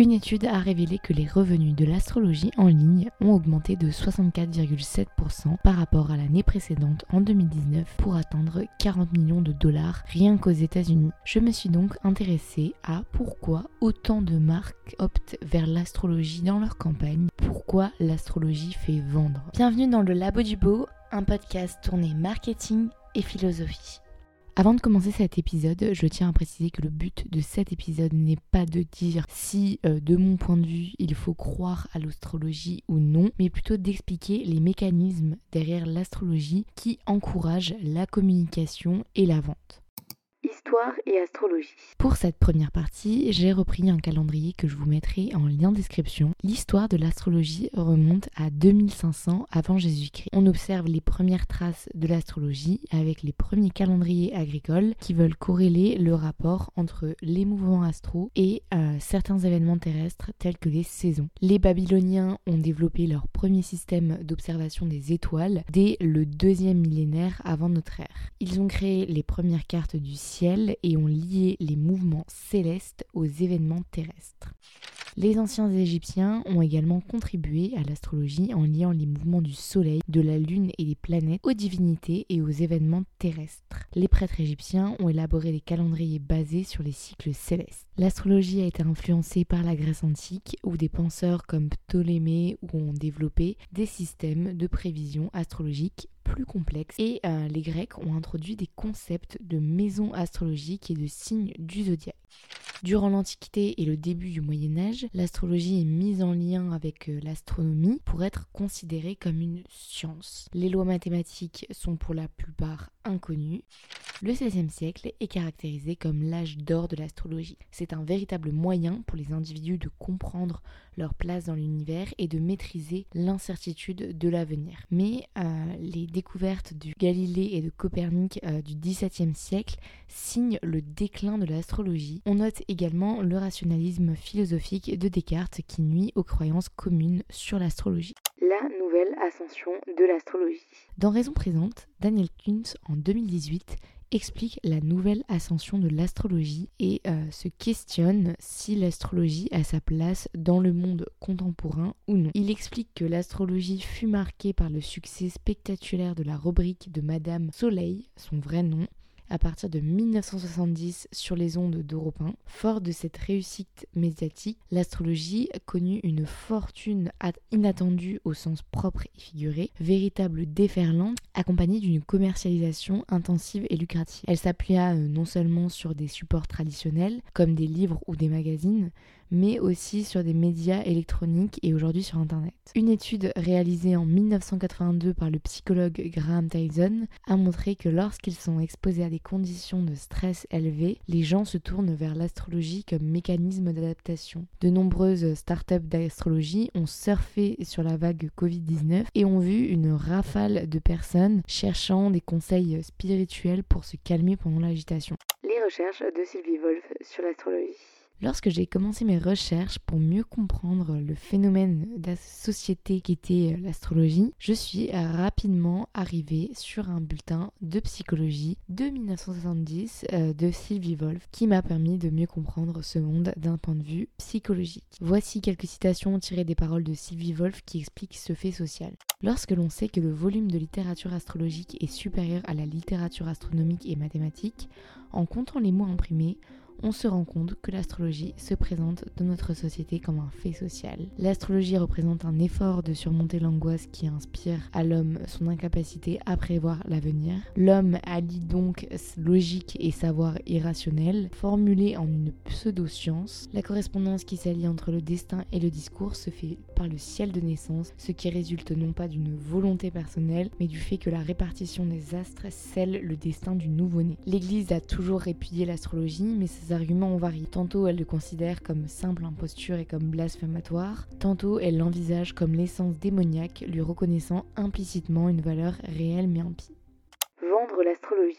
Une étude a révélé que les revenus de l'astrologie en ligne ont augmenté de 64,7% par rapport à l'année précédente en 2019 pour atteindre 40 millions de dollars rien qu'aux États-Unis. Je me suis donc intéressée à pourquoi autant de marques optent vers l'astrologie dans leur campagne, pourquoi l'astrologie fait vendre. Bienvenue dans le Labo du Beau, un podcast tourné marketing et philosophie. Avant de commencer cet épisode, je tiens à préciser que le but de cet épisode n'est pas de dire si, euh, de mon point de vue, il faut croire à l'astrologie ou non, mais plutôt d'expliquer les mécanismes derrière l'astrologie qui encouragent la communication et la vente histoire et astrologie. Pour cette première partie, j'ai repris un calendrier que je vous mettrai en lien description. L'histoire de l'astrologie remonte à 2500 avant Jésus-Christ. On observe les premières traces de l'astrologie avec les premiers calendriers agricoles qui veulent corréler le rapport entre les mouvements astraux et euh, certains événements terrestres tels que les saisons. Les Babyloniens ont développé leur premier système d'observation des étoiles dès le deuxième millénaire avant notre ère. Ils ont créé les premières cartes du ciel et ont lié les mouvements célestes aux événements terrestres. Les anciens Égyptiens ont également contribué à l'astrologie en liant les mouvements du Soleil, de la Lune et des planètes aux divinités et aux événements terrestres. Les prêtres égyptiens ont élaboré des calendriers basés sur les cycles célestes. L'astrologie a été influencée par la Grèce antique où des penseurs comme Ptolémée ont développé des systèmes de prévision astrologique plus complexes et euh, les Grecs ont introduit des concepts de maisons astrologiques et de signes du zodiaque. Durant l'Antiquité et le début du Moyen Âge, l'astrologie est mise en lien avec euh, l'astronomie pour être considérée comme une science. Les lois mathématiques sont pour la plupart inconnues. Le XVIe siècle est caractérisé comme l'âge d'or de l'astrologie. C'est un véritable moyen pour les individus de comprendre leur place dans l'univers et de maîtriser l'incertitude de l'avenir. Mais euh, les découvertes du Galilée et de Copernic euh, du XVIIe siècle signent le déclin de l'astrologie. On note également le rationalisme philosophique de Descartes qui nuit aux croyances communes sur l'astrologie. La nouvelle ascension de l'astrologie. Dans Raison présente, Daniel Kuntz en 2018 explique la nouvelle ascension de l'astrologie et euh, se questionne si l'astrologie a sa place dans le monde contemporain ou non. Il explique que l'astrologie fut marquée par le succès spectaculaire de la rubrique de Madame Soleil, son vrai nom, à partir de 1970 sur les ondes d'Europe 1. Fort de cette réussite médiatique, l'astrologie connut une fortune inattendue au sens propre et figuré, véritable déferlante accompagnée d'une commercialisation intensive et lucrative. Elle s'appuya euh, non seulement sur des supports traditionnels comme des livres ou des magazines, mais aussi sur des médias électroniques et aujourd'hui sur Internet. Une étude réalisée en 1982 par le psychologue Graham Tyson a montré que lorsqu'ils sont exposés à des conditions de stress élevées, les gens se tournent vers l'astrologie comme mécanisme d'adaptation. De nombreuses startups d'astrologie ont surfé sur la vague Covid-19 et ont vu une rafale de personnes cherchant des conseils spirituels pour se calmer pendant l'agitation. Les recherches de Sylvie Wolf sur l'astrologie. Lorsque j'ai commencé mes recherches pour mieux comprendre le phénomène de la société qui était euh, l'astrologie, je suis rapidement arrivée sur un bulletin de psychologie de 1970 euh, de Sylvie Wolf qui m'a permis de mieux comprendre ce monde d'un point de vue psychologique. Voici quelques citations tirées des paroles de Sylvie Wolf qui expliquent ce fait social. Lorsque l'on sait que le volume de littérature astrologique est supérieur à la littérature astronomique et mathématique, en comptant les mots imprimés, on se rend compte que l'astrologie se présente dans notre société comme un fait social. L'astrologie représente un effort de surmonter l'angoisse qui inspire à l'homme son incapacité à prévoir l'avenir. L'homme allie donc logique et savoir irrationnel, formulé en une pseudo-science. La correspondance qui s'allie entre le destin et le discours se fait par le ciel de naissance, ce qui résulte non pas d'une volonté personnelle, mais du fait que la répartition des astres scelle le destin du nouveau-né. L'Église a toujours répudié l'astrologie, mais arguments varié. Tantôt elle le considère comme simple imposture et comme blasphématoire, tantôt elle l'envisage comme l'essence démoniaque, lui reconnaissant implicitement une valeur réelle mais impie. Vendre l'astrologie.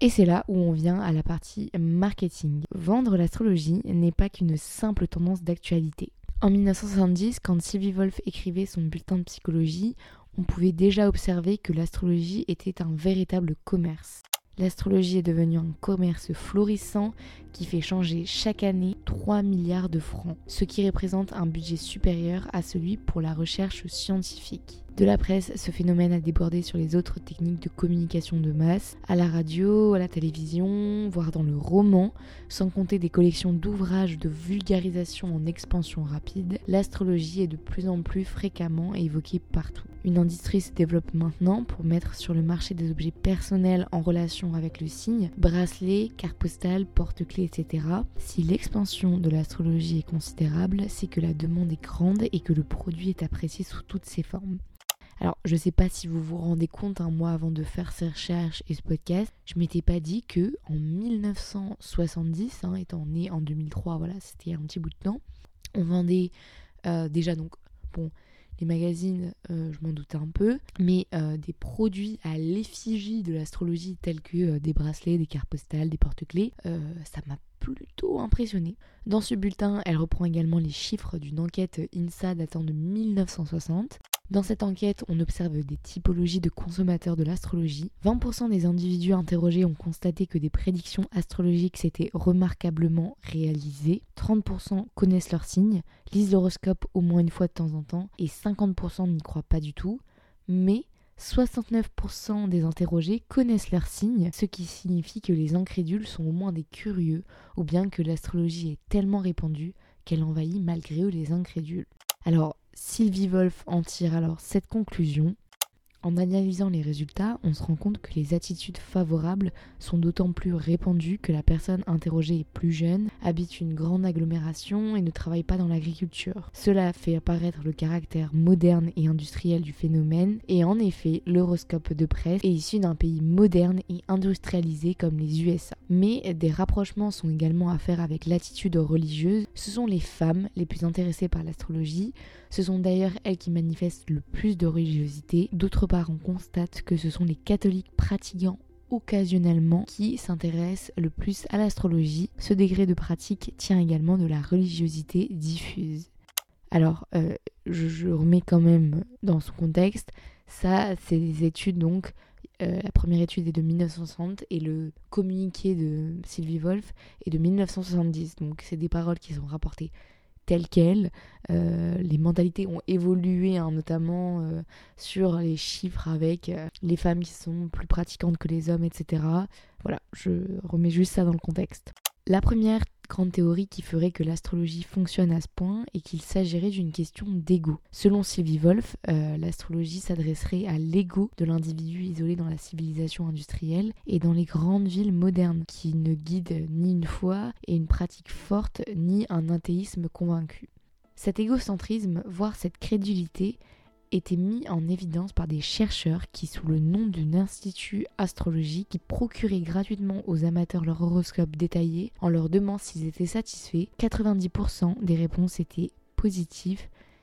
Et c'est là où on vient à la partie marketing. Vendre l'astrologie n'est pas qu'une simple tendance d'actualité. En 1970, quand Sylvie Wolf écrivait son bulletin de psychologie, on pouvait déjà observer que l'astrologie était un véritable commerce. L'astrologie est devenue un commerce florissant qui fait changer chaque année 3 milliards de francs, ce qui représente un budget supérieur à celui pour la recherche scientifique. De la presse, ce phénomène a débordé sur les autres techniques de communication de masse, à la radio, à la télévision, voire dans le roman, sans compter des collections d'ouvrages de vulgarisation en expansion rapide, l'astrologie est de plus en plus fréquemment évoquée partout. Une industrie se développe maintenant pour mettre sur le marché des objets personnels en relation avec le signe, bracelets, cartes postales, porte-clés, etc. Si l'expansion de l'astrologie est considérable, c'est que la demande est grande et que le produit est apprécié sous toutes ses formes. Alors, je ne sais pas si vous vous rendez compte, un hein, avant de faire ces recherches et ce podcast, je m'étais pas dit que en 1970, hein, étant né en 2003, voilà, c'était un petit bout de temps, on vendait euh, déjà donc, bon, les magazines, euh, je m'en doutais un peu, mais euh, des produits à l'effigie de l'astrologie tels que des bracelets, des cartes postales, des porte-clés, ça m'a plutôt impressionné. Dans ce bulletin, elle reprend également les chiffres d'une enquête INSA datant de 1960 dans cette enquête, on observe des typologies de consommateurs de l'astrologie. 20% des individus interrogés ont constaté que des prédictions astrologiques s'étaient remarquablement réalisées. 30% connaissent leur signe, lisent l'horoscope au moins une fois de temps en temps, et 50% n'y croient pas du tout. Mais 69% des interrogés connaissent leur signe, ce qui signifie que les incrédules sont au moins des curieux, ou bien que l'astrologie est tellement répandue qu'elle envahit malgré eux les incrédules. Alors, Sylvie Wolf en tire alors cette conclusion. En analysant les résultats, on se rend compte que les attitudes favorables sont d'autant plus répandues que la personne interrogée est plus jeune, habite une grande agglomération et ne travaille pas dans l'agriculture. Cela fait apparaître le caractère moderne et industriel du phénomène et en effet, l'horoscope de presse est issu d'un pays moderne et industrialisé comme les USA. Mais des rapprochements sont également à faire avec l'attitude religieuse. Ce sont les femmes les plus intéressées par l'astrologie, ce sont d'ailleurs elles qui manifestent le plus de religiosité. Part, on constate que ce sont les catholiques pratiquant occasionnellement qui s'intéressent le plus à l'astrologie. Ce degré de pratique tient également de la religiosité diffuse. Alors, euh, je, remets quand même dans son contexte, ça, c'est des études donc. Euh, la première étude est de 1960 et le communiqué de Sylvie Wolf est de 1970. Donc, c'est des paroles qui sont rapportées telles quelles. Euh, les mentalités ont évolué, hein, notamment euh, sur les chiffres avec euh, les femmes qui sont plus pratiquantes que les hommes, etc. Voilà, je remets juste ça dans le contexte. La première grande théorie qui ferait que l'astrologie fonctionne à ce point et qu'il s'agirait d'une question d'ego. Selon Sylvie Wolf, euh, l'astrologie s'adresserait à l'ego de l'individu isolé dans la civilisation industrielle et dans les grandes villes modernes, qui ne guident ni une foi et une pratique forte, ni un athéisme convaincu. Cet égocentrisme, voire cette crédulité, été mis en évidence par des chercheurs qui, sous le nom d'un institut astrologique, qui procurait gratuitement aux amateurs leur horoscope détaillé en leur demandant s'ils étaient satisfaits. 90% des réponses étaient positives,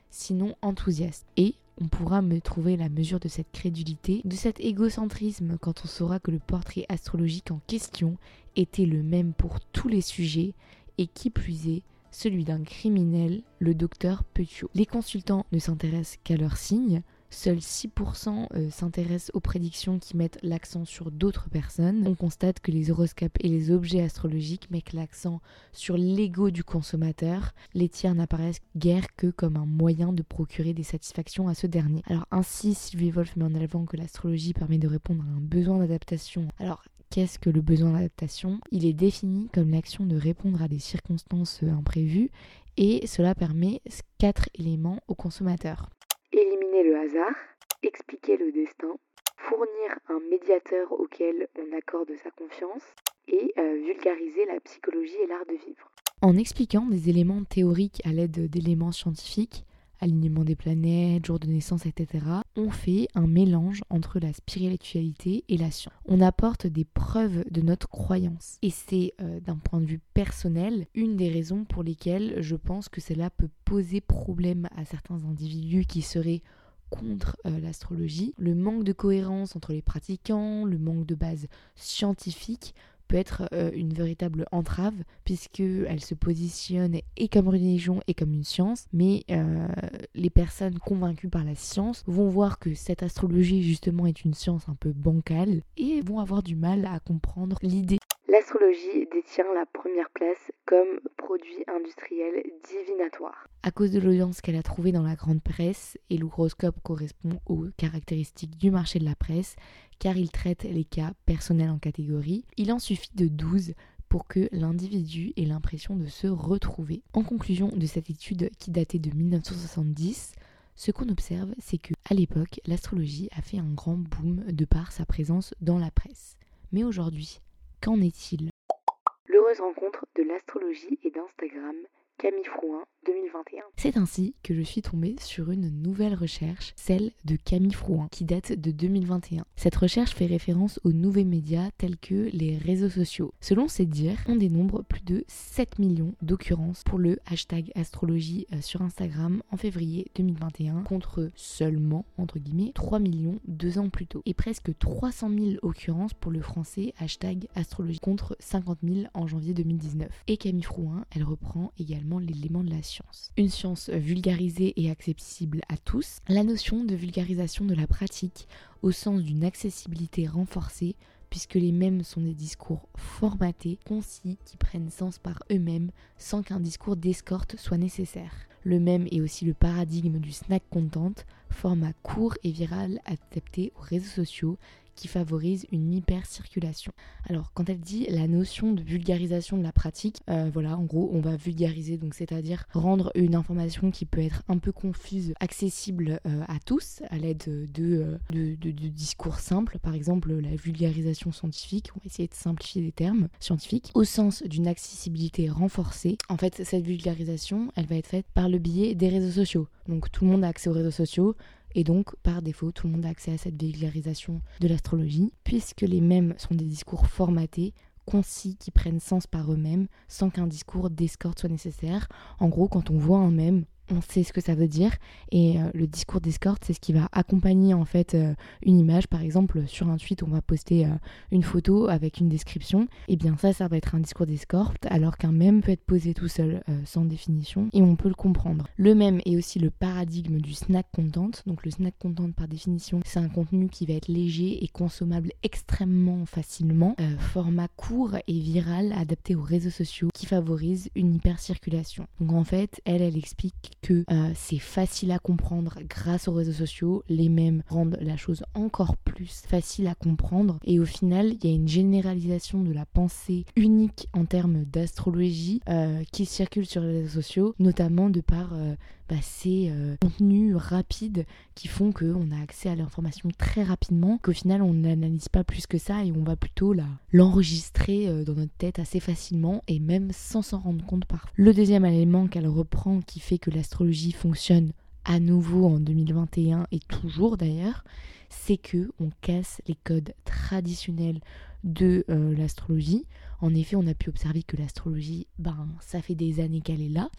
sinon enthousiastes. Et on pourra me trouver la mesure de cette crédulité, de cet égocentrisme quand on saura que le portrait astrologique en question était le même pour tous les sujets et qui plus est celui d'un criminel, le docteur Petiot. Les consultants ne s'intéressent qu'à leurs signes, Seuls 6% euh, s'intéressent aux prédictions qui mettent l'accent sur d'autres personnes. On constate que les horoscopes et les objets astrologiques mettent l'accent sur l'ego du consommateur. Les tiers n'apparaissent guère que comme un moyen de procurer des satisfactions à ce dernier. Alors ainsi, Sylvie Wolf met en avant que l'astrologie permet de répondre à un besoin d'adaptation. Alors Qu'est-ce que le besoin d'adaptation Il est défini comme l'action de répondre à des circonstances imprévues et cela permet quatre éléments au consommateur. Éliminer le hasard, expliquer le destin, fournir un médiateur auquel on accorde sa confiance et euh, vulgariser la psychologie et l'art de vivre. En expliquant des éléments théoriques à l'aide d'éléments scientifiques, alignement des planètes, jour de naissance, etc., on fait un mélange entre la spiritualité et la science. On apporte des preuves de notre croyance. Et c'est, euh, d'un point de vue personnel, une des raisons pour lesquelles je pense que cela peut poser problème à certains individus qui seraient contre euh, l'astrologie. Le manque de cohérence entre les pratiquants, le manque de base scientifique peut être euh, une véritable entrave puisqu'elle se positionne et comme religion et comme une science, mais euh, les personnes convaincues par la science vont voir que cette astrologie justement est une science un peu bancale et vont avoir du mal à comprendre l'idée L'astrologie détient la première place comme produit industriel divinatoire. À cause de l'audience qu'elle a trouvée dans la grande presse, et l'horoscope correspond aux caractéristiques du marché de la presse, car il traite les cas personnels en catégorie, il en suffit de 12 pour que l'individu ait l'impression de se retrouver. En conclusion de cette étude qui datait de 1970, ce qu'on observe, c'est que à l'époque, l'astrologie a fait un grand boom de par sa présence dans la presse. Mais aujourd'hui, qu'en est-il? L'heureuse rencontre de l'astrologie et d'Instagram Camille Frouin 2021. C'est ainsi que je suis tombée sur une nouvelle recherche, celle de Camille Frouin, qui date de 2021. Cette recherche fait référence aux nouveaux médias tels que les réseaux sociaux. Selon ses dires, on dénombre plus de 7 millions d'occurrences pour le hashtag astrologie euh, sur Instagram en février 2021 contre seulement, entre guillemets, 3 millions deux ans plus tôt. Et presque 300 000 occurrences pour le français hashtag astrologie contre 50 000 en janvier 2019. Et Camille Frouin, elle reprend également l'élément de la science. Une science vulgarisée et accessible à tous, la notion de vulgarisation de la pratique au sens d'une accessibilité renforcée puisque les mêmes sont des discours formatés, concis, qui prennent sens par eux-mêmes sans qu'un discours d'escorte soit nécessaire. Le même est aussi le paradigme du snack content, format court et viral adapté aux réseaux sociaux qui favorise une hyper-circulation. Alors quand elle dit la notion de vulgarisation de la pratique, euh, voilà, en gros, on va vulgariser, donc c'est-à-dire rendre une information qui peut être un peu confuse, accessible euh, à tous, à l'aide euh, de, de, discours simples, par exemple la vulgarisation scientifique, on va essayer de simplifier les termes scientifiques, au sens d'une accessibilité renforcée. En fait, cette vulgarisation, elle va être faite par le biais des réseaux sociaux. Donc tout le monde a accès aux réseaux sociaux, et donc, par défaut, tout le monde a accès à cette vulgarisation de l'astrologie, puisque les mêmes sont des discours formatés, concis, qui prennent sens par eux-mêmes, sans qu'un discours d'escorte soit nécessaire. En gros, quand on voit un même, on sait ce que ça veut dire. Et euh, le discours d'escorte c'est ce qui va accompagner en fait euh, une image. Par exemple sur un tweet on va poster euh, une photo avec une description. Et eh bien ça ça va être un discours d'escorte alors qu'un même peut être posé tout seul sans définition. Et on peut le comprendre. Le même est aussi le paradigme du snack content. Donc le snack content par définition c'est un contenu qui va être léger et consommable extrêmement facilement. Format court et viral adapté aux réseaux sociaux qui favorise une hyper circulation donc en fait elle elle explique que euh, c'est facile à comprendre grâce aux réseaux sociaux. Les mêmes rendent la chose encore plus facile à comprendre. Et au final, il y a une généralisation de la pensée unique en termes d'astrologie euh, qui circule sur les réseaux sociaux, notamment de par euh, bah, ces contenus rapides qui font qu'on a accès à l'information très rapidement, qu'au final on n'analyse pas plus que ça et on va plutôt l'enregistrer dans notre tête assez facilement et même sans s'en rendre compte parfois. Le deuxième élément qu'elle reprend qui fait que l'astrologie fonctionne à nouveau en 2021 et toujours d'ailleurs, c'est que on casse les codes traditionnels de euh, l'astrologie. En effet, on a pu observer que l'astrologie, ben, ça fait des années qu'elle est là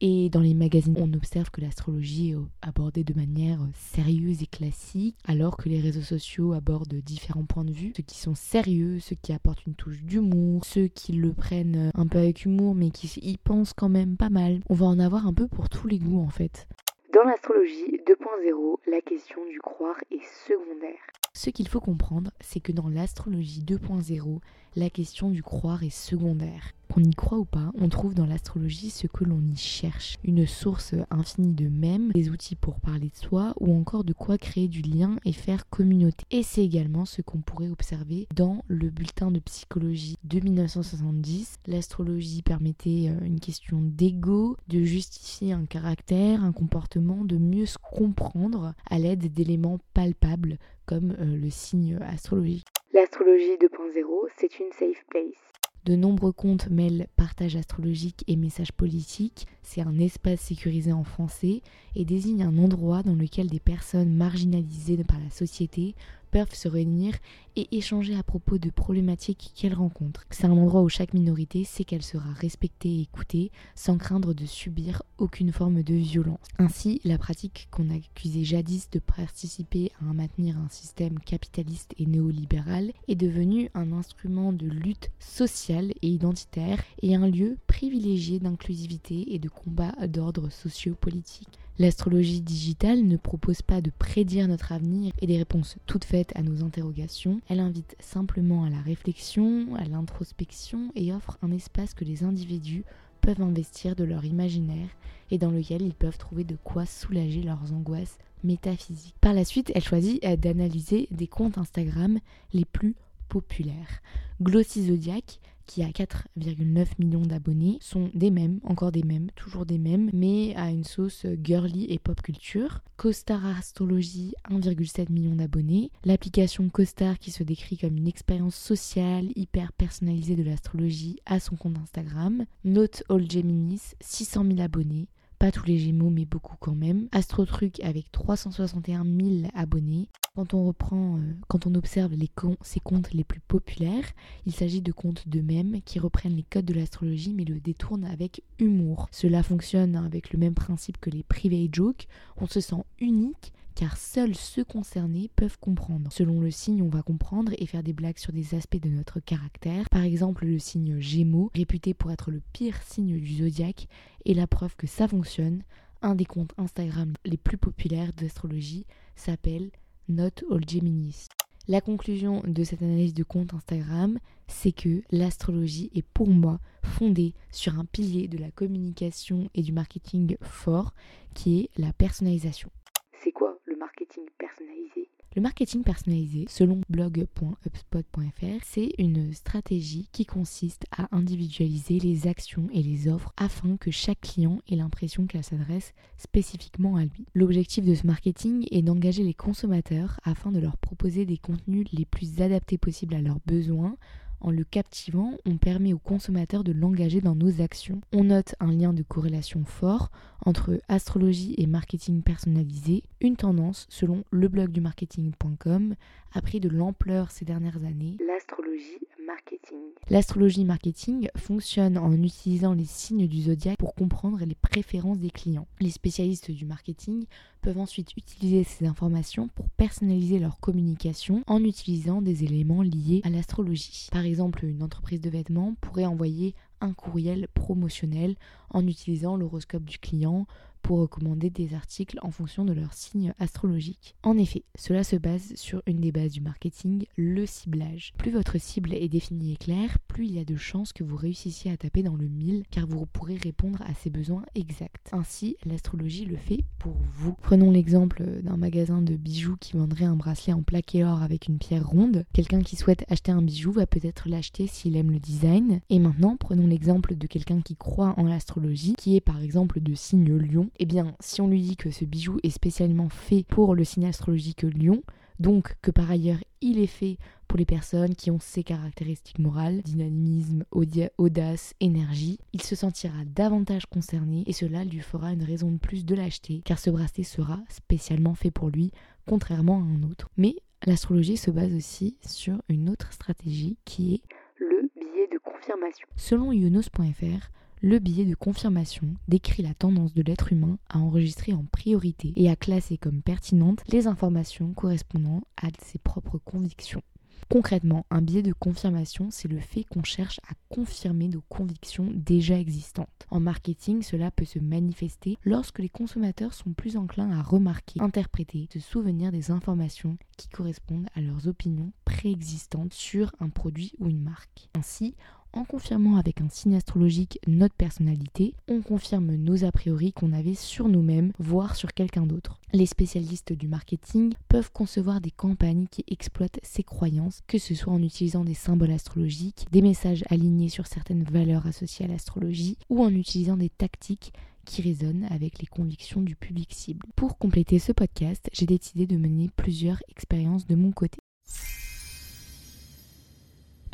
et dans les magazines, on observe que l'astrologie est abordée de manière sérieuse et classique, alors que les réseaux sociaux abordent différents points de vue, ceux qui sont sérieux, ceux qui apportent une touche d'humour, ceux qui le prennent un peu avec humour mais qui y pensent quand même pas mal. On va en avoir un peu pour tous les goûts en fait. Dans l'astrologie 2.0, la question du croire est secondaire. Ce qu'il faut comprendre, c'est que dans l'astrologie 2.0, la question du croire est secondaire. Qu'on y croit ou pas, on trouve dans l'astrologie ce que l'on y cherche, une source infinie de mèmes, des outils pour parler de soi ou encore de quoi créer du lien et faire communauté. Et c'est également ce qu'on pourrait observer dans le bulletin de psychologie de 1970. L'astrologie permettait euh, une question d'ego, de justifier un caractère, un comportement, de mieux se comprendre à l'aide d'éléments palpables comme euh, le signe astrologique. L'astrologie 2.0, c'est une safe place. De nombreux comptes mêlent partage astrologique et messages politiques. C'est un espace sécurisé en français et désigne un endroit dans lequel des personnes marginalisées par la société se réunir et échanger à propos de problématiques qu'elles rencontrent. C'est un endroit où chaque minorité sait qu'elle sera respectée et écoutée sans craindre de subir aucune forme de violence. Ainsi, la pratique qu'on accusait jadis de participer à maintenir un système capitaliste et néolibéral est devenue un instrument de lutte sociale et identitaire et un lieu privilégié d'inclusivité et de combat d'ordre socio-politique. L'astrologie digitale ne propose pas de prédire notre avenir et des réponses toutes faites à nos interrogations. Elle invite simplement à la réflexion, à l'introspection et offre un espace que les individus peuvent investir de leur imaginaire et dans lequel ils peuvent trouver de quoi soulager leurs angoisses métaphysiques. Par la suite, elle choisit euh, d'analyser des comptes Instagram les plus populaires. Glossy Zodiac, qui a 4,9 millions d'abonnés, sont des mêmes, encore des mêmes, toujours des mêmes, mais à une sauce girly et pop culture. CoStar Astrology, 1,7 million d'abonnés. L'application CoStar qui se décrit comme une expérience sociale hyper personnalisée de l'astrologie à son compte Instagram. Note All Geminis, 600 000 abonnés pas tous les Gémeaux, mais beaucoup quand même. AstroTruc avec 361 000 abonnés. Quand on reprend, euh, quand on observe les ces comptes les plus populaires, il s'agit de comptes d'eux-mêmes qui reprennent les codes de l'astrologie mais le détournent avec humour. Cela fonctionne avec le même principe que les private jokes. On se sent unique car seuls ceux concernés peuvent comprendre. Selon le signe, on va comprendre et faire des blagues sur des aspects de notre caractère. Par exemple, le signe Gémeaux, réputé pour être le pire signe du zodiaque, est la preuve que ça fonctionne. Un des comptes Instagram les plus populaires d'astrologie s'appelle Not All Geminis. La conclusion de cette analyse de compte Instagram, c'est que l'astrologie est pour moi fondée sur un pilier de la communication et du marketing fort qui est la personnalisation. C'est quoi? Le marketing personnalisé, selon blog.upspot.fr, c'est une stratégie qui consiste à individualiser les actions et les offres afin que chaque client ait l'impression qu'elle s'adresse spécifiquement à lui. L'objectif de ce marketing est d'engager les consommateurs afin de leur proposer des contenus les plus adaptés possibles à leurs besoins en le captivant, on permet aux consommateurs de l'engager dans nos actions. On note un lien de corrélation fort entre astrologie et marketing personnalisé, une tendance selon le blog du marketing.com a pris de l'ampleur ces dernières années. L'astrologie marketing. L'astrologie marketing fonctionne en utilisant les signes du zodiaque pour comprendre les préférences des clients. Les spécialistes du marketing peuvent ensuite utiliser ces informations pour personnaliser leur communication en utilisant des éléments liés à l'astrologie. Par exemple, une entreprise de vêtements pourrait envoyer un courriel promotionnel en utilisant l'horoscope du client pour recommander des articles en fonction de leur signe astrologique. En effet, cela se base sur une des bases du marketing, le ciblage. Plus votre cible est définie et claire, plus il y a de chances que vous réussissiez à taper dans le mille car vous pourrez répondre à ses besoins exacts. Ainsi, l'astrologie le fait pour vous. Prenons l'exemple d'un magasin de bijoux qui vendrait un bracelet en plaqué or avec une pierre ronde. Quelqu'un qui souhaite acheter un bijou va peut-être l'acheter s'il aime le design. Et maintenant, prenons l'exemple de quelqu'un qui croit en l'astrologie, qui est par exemple de signe lion eh bien, si on lui dit que ce bijou est spécialement fait pour le signe astrologique lion, donc que par ailleurs il est fait pour les personnes qui ont ces caractéristiques morales, dynamisme, audace, énergie, il se sentira davantage concerné et cela lui fera une raison de plus de l'acheter car ce bracelet sera spécialement fait pour lui, contrairement à un autre. Mais l'astrologie se base aussi sur une autre stratégie qui est le biais de confirmation. Selon Yonos.fr, le billet de confirmation décrit la tendance de l'être humain à enregistrer en priorité et à classer comme pertinentes les informations correspondant à ses propres convictions. Concrètement, un biais de confirmation, c'est le fait qu'on cherche à confirmer nos convictions déjà existantes. En marketing, cela peut se manifester lorsque les consommateurs sont plus enclins à remarquer, interpréter, se souvenir des informations qui correspondent à leurs opinions préexistantes sur un produit ou une marque. Ainsi, en confirmant avec un signe astrologique notre personnalité, on confirme nos a priori qu'on avait sur nous-mêmes, voire sur quelqu'un d'autre. Les spécialistes du marketing peuvent concevoir des campagnes qui exploitent ces croyances, que ce soit en utilisant des symboles astrologiques, des messages alignés sur certaines valeurs associées à l'astrologie, ou en utilisant des tactiques qui résonnent avec les convictions du public cible. Pour compléter ce podcast, j'ai décidé de mener plusieurs expériences de mon côté.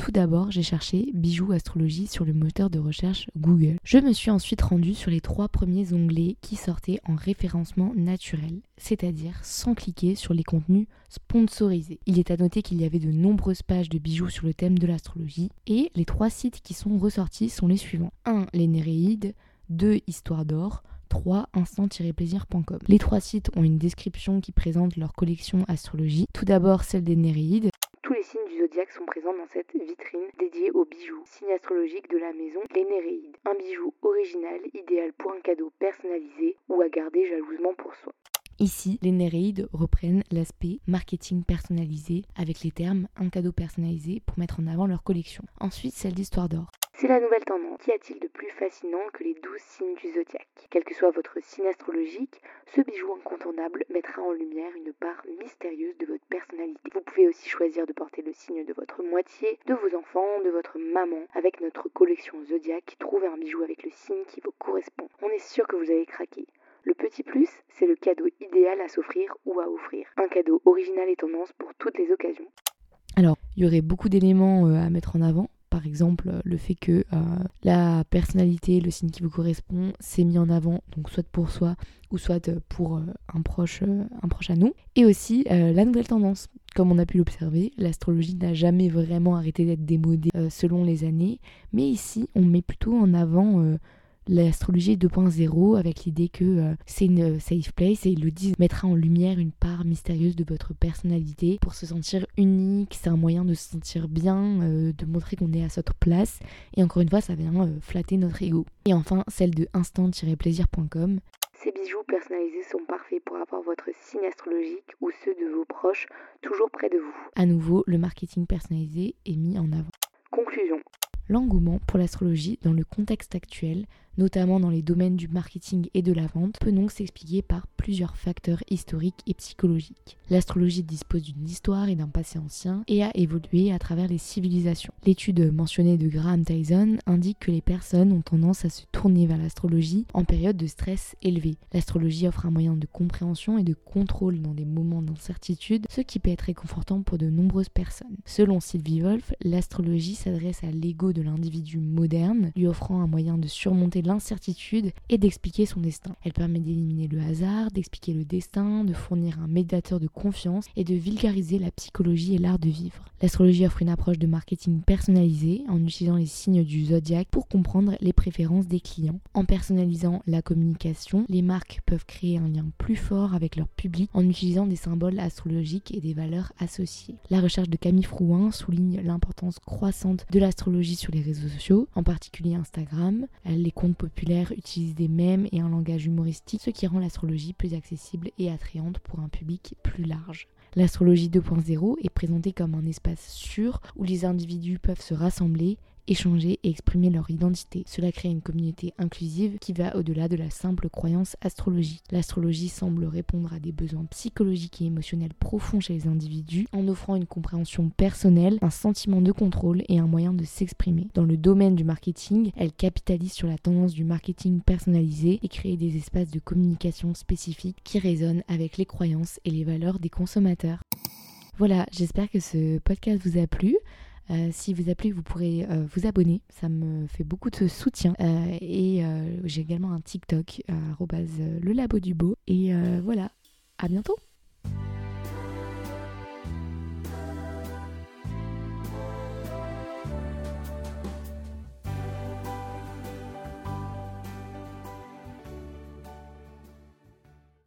Tout d'abord, j'ai cherché bijoux astrologie sur le moteur de recherche Google. Je me suis ensuite rendue sur les trois premiers onglets qui sortaient en référencement naturel, c'est-à-dire sans cliquer sur les contenus sponsorisés. Il est à noter qu'il y avait de nombreuses pages de bijoux sur le thème de l'astrologie et les trois sites qui sont ressortis sont les suivants. 1. Les Néréides, 2. Histoire d'or, 3 instant-plaisir.com. Les trois sites ont une description qui présente leur collection astrologie. Tout d'abord celle des Néréides. Tous les signes du zodiaque sont présents dans cette vitrine dédiée aux bijoux, signes astrologiques de la maison, les Néréides. Un bijou original, idéal pour un cadeau personnalisé ou à garder jalousement pour soi. Ici, les Néréides reprennent l'aspect marketing personnalisé avec les termes un cadeau personnalisé pour mettre en avant leur collection. Ensuite, celle d'Histoire d'or. C'est la nouvelle tendance. Qu'y a-t-il de plus fascinant que les douze signes du zodiaque? Quel que soit votre signe astrologique, ce bijou incontournable mettra en lumière une part mystérieuse de votre personnalité. Vous pouvez aussi choisir de porter le signe de votre moitié, de vos enfants, de votre maman. Avec notre collection zodiaque, trouvez un bijou avec le signe qui vous correspond. On est sûr que vous allez craquer. Le petit plus, c'est le cadeau idéal à s'offrir ou à offrir. Un cadeau original et tendance pour toutes les occasions. Alors, il y aurait beaucoup d'éléments euh, à mettre en avant par exemple le fait que euh, la personnalité, le signe qui vous correspond, s'est mis en avant, donc soit pour soi ou soit pour euh, un, proche, euh, un proche à nous. Et aussi la nouvelle tendance. Comme on a pu l'observer, l'astrologie n'a jamais vraiment arrêté d'être démodée selon les années, mais ici on met plutôt en avant l'astrologie 2.0 avec l'idée que euh, c'est une safe place et ils le disent mettra en lumière une part mystérieuse de votre personnalité pour se sentir unique, c'est un moyen de se sentir bien, euh, de montrer qu'on est à notre place et encore une fois ça vient euh, flatter notre ego. Et enfin celle de instant-plaisir.com. Ces bijoux personnalisés sont parfaits pour avoir votre signe astrologique ou ceux de vos proches toujours près de vous. À nouveau, le marketing personnalisé est mis en avant. Conclusion. L'engouement pour l'astrologie dans le contexte actuel notamment dans les domaines du marketing et de la vente, peut donc s'expliquer par plusieurs facteurs historiques et psychologiques. L'astrologie dispose d'une histoire et d'un passé ancien et a évolué à travers les civilisations. L'étude mentionnée de Graham Tyson indique que les personnes ont tendance à se tourner vers l'astrologie en période de stress élevé. L'astrologie offre un moyen de compréhension et de contrôle dans des moments d'incertitude, ce qui peut être réconfortant pour de nombreuses personnes. Selon Sylvie Wolf, l'astrologie s'adresse à l'ego de l'individu moderne, lui offrant un moyen de surmonter l'incertitude et d'expliquer son destin. Elle permet d'éliminer le hasard, d'expliquer le destin, de fournir un médiateur de confiance et de vulgariser la psychologie et l'art de vivre. L'astrologie offre une approche de marketing personnalisée en utilisant les signes du zodiaque pour comprendre les préférences des clients. En personnalisant la communication, les marques peuvent créer un lien plus fort avec leur public en utilisant des symboles astrologiques et des valeurs associées. La recherche de Camille Frouin souligne l'importance croissante de l'astrologie sur les réseaux sociaux, en particulier Instagram. Les comptes populaires utilisent des mèmes et un langage humoristique, ce qui rend l'astrologie plus accessible et attrayante pour un public plus large. L'astrologie 2.0 est présentée comme un espace sûr où les individus peuvent se rassembler échanger et exprimer leur identité. Cela crée une communauté inclusive qui va au-delà de la simple croyance astrologique. L'astrologie semble répondre à des besoins psychologiques et émotionnels profonds chez les individus en offrant une compréhension personnelle, un sentiment de contrôle et un moyen de s'exprimer. Dans le domaine du marketing, elle capitalise sur la tendance du marketing personnalisé et crée des espaces de communication spécifiques qui résonnent avec les croyances et les valeurs des consommateurs. Voilà, j'espère que ce podcast vous a plu. Euh, si vous a plu, vous pourrez euh, vous abonner. Ça me fait beaucoup de soutien. Euh, et j'ai également un TikTok, le labo du beau. Et voilà, à bientôt